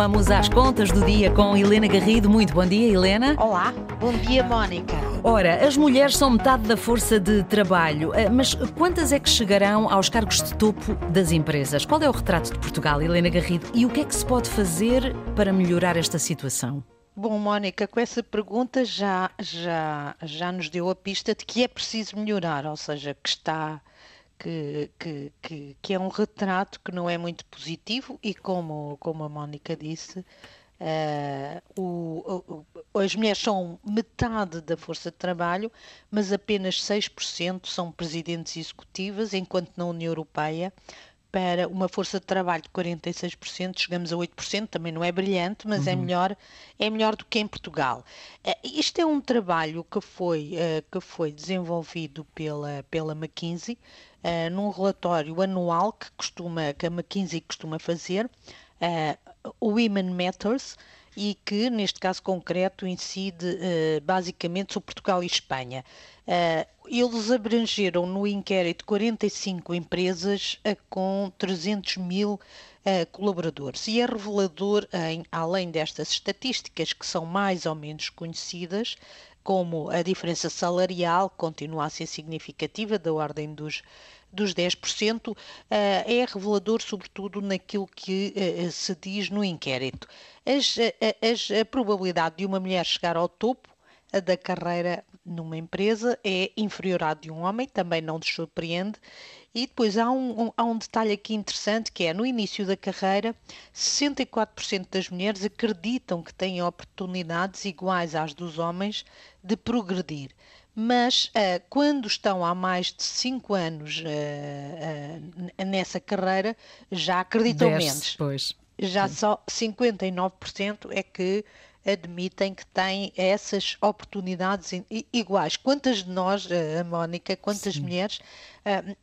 Vamos às contas do dia com Helena Garrido. Muito bom dia, Helena. Olá, bom dia, Mónica. Ora, as mulheres são metade da força de trabalho, eh, mas quantas é que chegarão aos cargos de topo das empresas? Qual é o retrato de Portugal, Helena Garrido? E o que é que se pode fazer para melhorar esta situação? Bom, Mónica, com essa pergunta já, já, já nos deu a pista de que é preciso melhorar, ou seja, que está que, que, que, que, é um retrato que não é muito positivo e como, como a Mónica disse, uh, o, o, as mulheres são metade da força de trabalho, mas apenas 6% são presidentes executivas, enquanto na União Europeia para uma força de trabalho de 46%, chegamos a 8%, também não é brilhante, mas é uhum. é, melhor, é melhor do que em Portugal. Uh, isto é um trabalho que foi, uh, que foi desenvolvido pela, pela McKinsey, uh, num relatório anual que, costuma, que a McKinsey costuma fazer, Women Matters, e que, neste caso concreto, incide uh, basicamente sobre Portugal e Espanha. Uh, eles abrangeram no inquérito 45 empresas uh, com 300 mil colaboradores e é revelador, em, além destas estatísticas que são mais ou menos conhecidas, como a diferença salarial continua a ser significativa, da ordem dos dos 10%, eh, é revelador, sobretudo, naquilo que eh, se diz no inquérito. As, eh, as, a probabilidade de uma mulher chegar ao topo da carreira numa empresa é inferior à de um homem, também não nos surpreende. E depois há um, um, há um detalhe aqui interessante que é no início da carreira, 64% das mulheres acreditam que têm oportunidades iguais às dos homens de progredir mas uh, quando estão há mais de 5 anos uh, uh, nessa carreira, já acreditam Desce, menos. Pois. Já Sim. só 59% é que admitem que têm essas oportunidades iguais. Quantas de nós, a Mónica, quantas Sim. mulheres,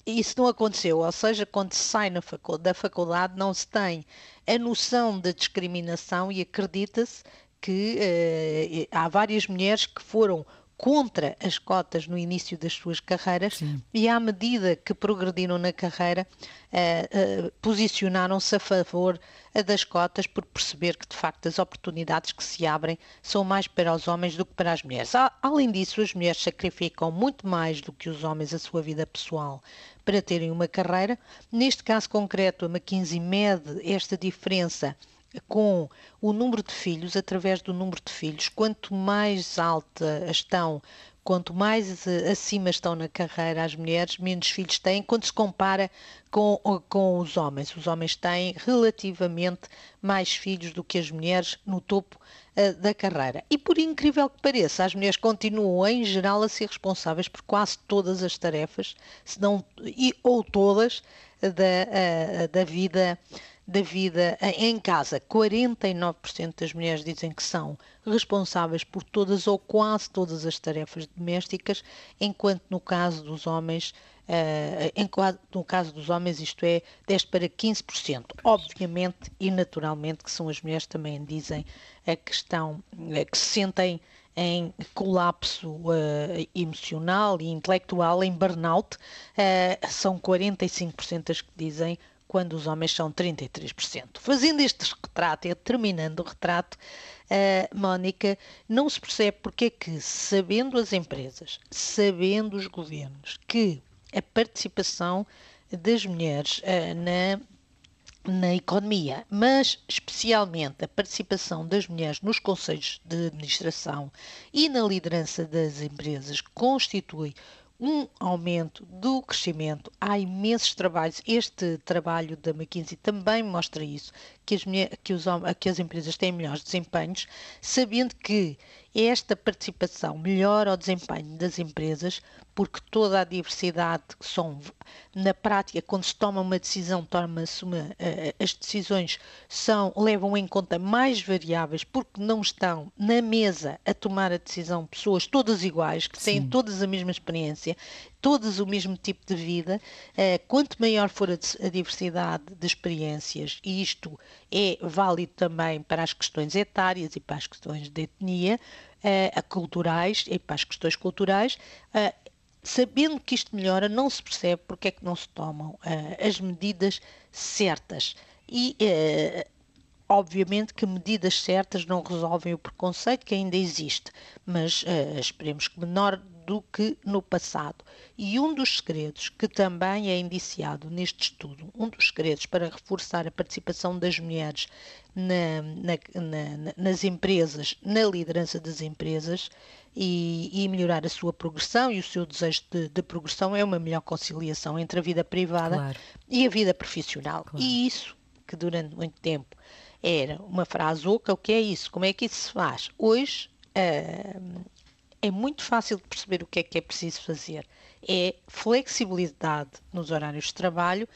isso não aconteceu? Ou seja, quando se sai da faculdade, não se tem a noção da discriminação e acredita-se que há várias mulheres que foram contra as cotas no início das suas carreiras Sim. e à medida que progrediram na carreira uh, uh, posicionaram-se a favor uh, das cotas por perceber que de facto as oportunidades que se abrem são mais para os homens do que para as mulheres. além disso, as mulheres sacrificam muito mais do que os homens a sua vida pessoal para terem uma carreira. Neste caso concreto, a McKinsey mede esta diferença com o número de filhos, através do número de filhos, quanto mais alta estão, quanto mais acima estão na carreira as mulheres, menos filhos têm, quando se compara com, com os homens. Os homens têm relativamente mais filhos do que as mulheres no topo uh, da carreira. E por incrível que pareça, as mulheres continuam, em geral, a ser responsáveis por quase todas as tarefas, se não, e, ou todas, da, uh, da vida da vida em casa. 49% das mulheres dizem que são responsáveis por todas ou quase todas as tarefas domésticas, enquanto no caso dos homens, uh, no caso dos homens isto é 10 para 15%. Obviamente e naturalmente que são as mulheres também dizem a questão que se sentem em colapso uh, emocional e intelectual, em burnout, uh, são 45% as que dizem quando os homens são 33%. Fazendo este retrato e terminando o retrato, uh, Mónica, não se percebe porque é que, sabendo as empresas, sabendo os governos, que a participação das mulheres uh, na na economia, mas especialmente a participação das mulheres nos conselhos de administração e na liderança das empresas constitui um aumento do crescimento. Há imensos trabalhos. Este trabalho da McKinsey também mostra isso, que as, que, os, que as empresas têm melhores desempenhos, sabendo que esta participação melhora o desempenho das empresas, porque toda a diversidade que são, na prática, quando se toma uma decisão, toma-se uma, eh, as decisões são, levam em conta mais variáveis, porque não estão na mesa a tomar a decisão pessoas todas iguais, que têm Sim. todas a mesma experiência, todas o mesmo tipo de vida. Eh, quanto maior for a diversidade de experiências, e isto é válido também para as questões etárias e para as questões de etnia, uh, culturais e para as questões culturais, uh, sabendo que isto melhora, não se percebe porque é que não se tomam as medidas certas. E obviamente que medidas certas não resolvem o preconceito que ainda existe, mas uh, esperemos que menor do que no passado. E um dos segredos que também é indiciado neste estudo, um dos segredos para reforçar a participação das mulheres na, na, na, nas empresas, na liderança das empresas e, e, melhorar a sua progressão e o seu desejo de, de progressão é uma melhor conciliação entre a vida privada claro. e a vida profissional. Claro. E isso, que durante muito tempo era uma frase oca, o que é isso? Como é que isso se faz? Hoje, uh, é muito fácil de perceber o que é que é preciso fazer. É flexibilidade nos horários de trabalho,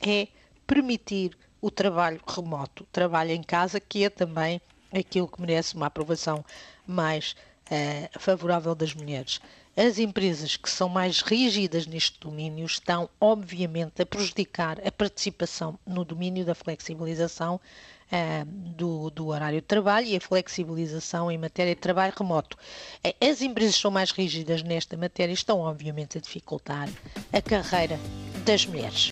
é permitir o trabalho remoto, trabalho em casa, que é também aquilo que merece uma aprovação mais uh, favorável das mulheres. As empresas que são mais rígidas neste domínio estão, obviamente, a prejudicar a participação no domínio da flexibilização uh, do, do, horário de trabalho e a flexibilização em matéria de trabalho remoto. Uh, as empresas são mais rígidas nesta matéria estão, obviamente, a dificultar a carreira das mulheres.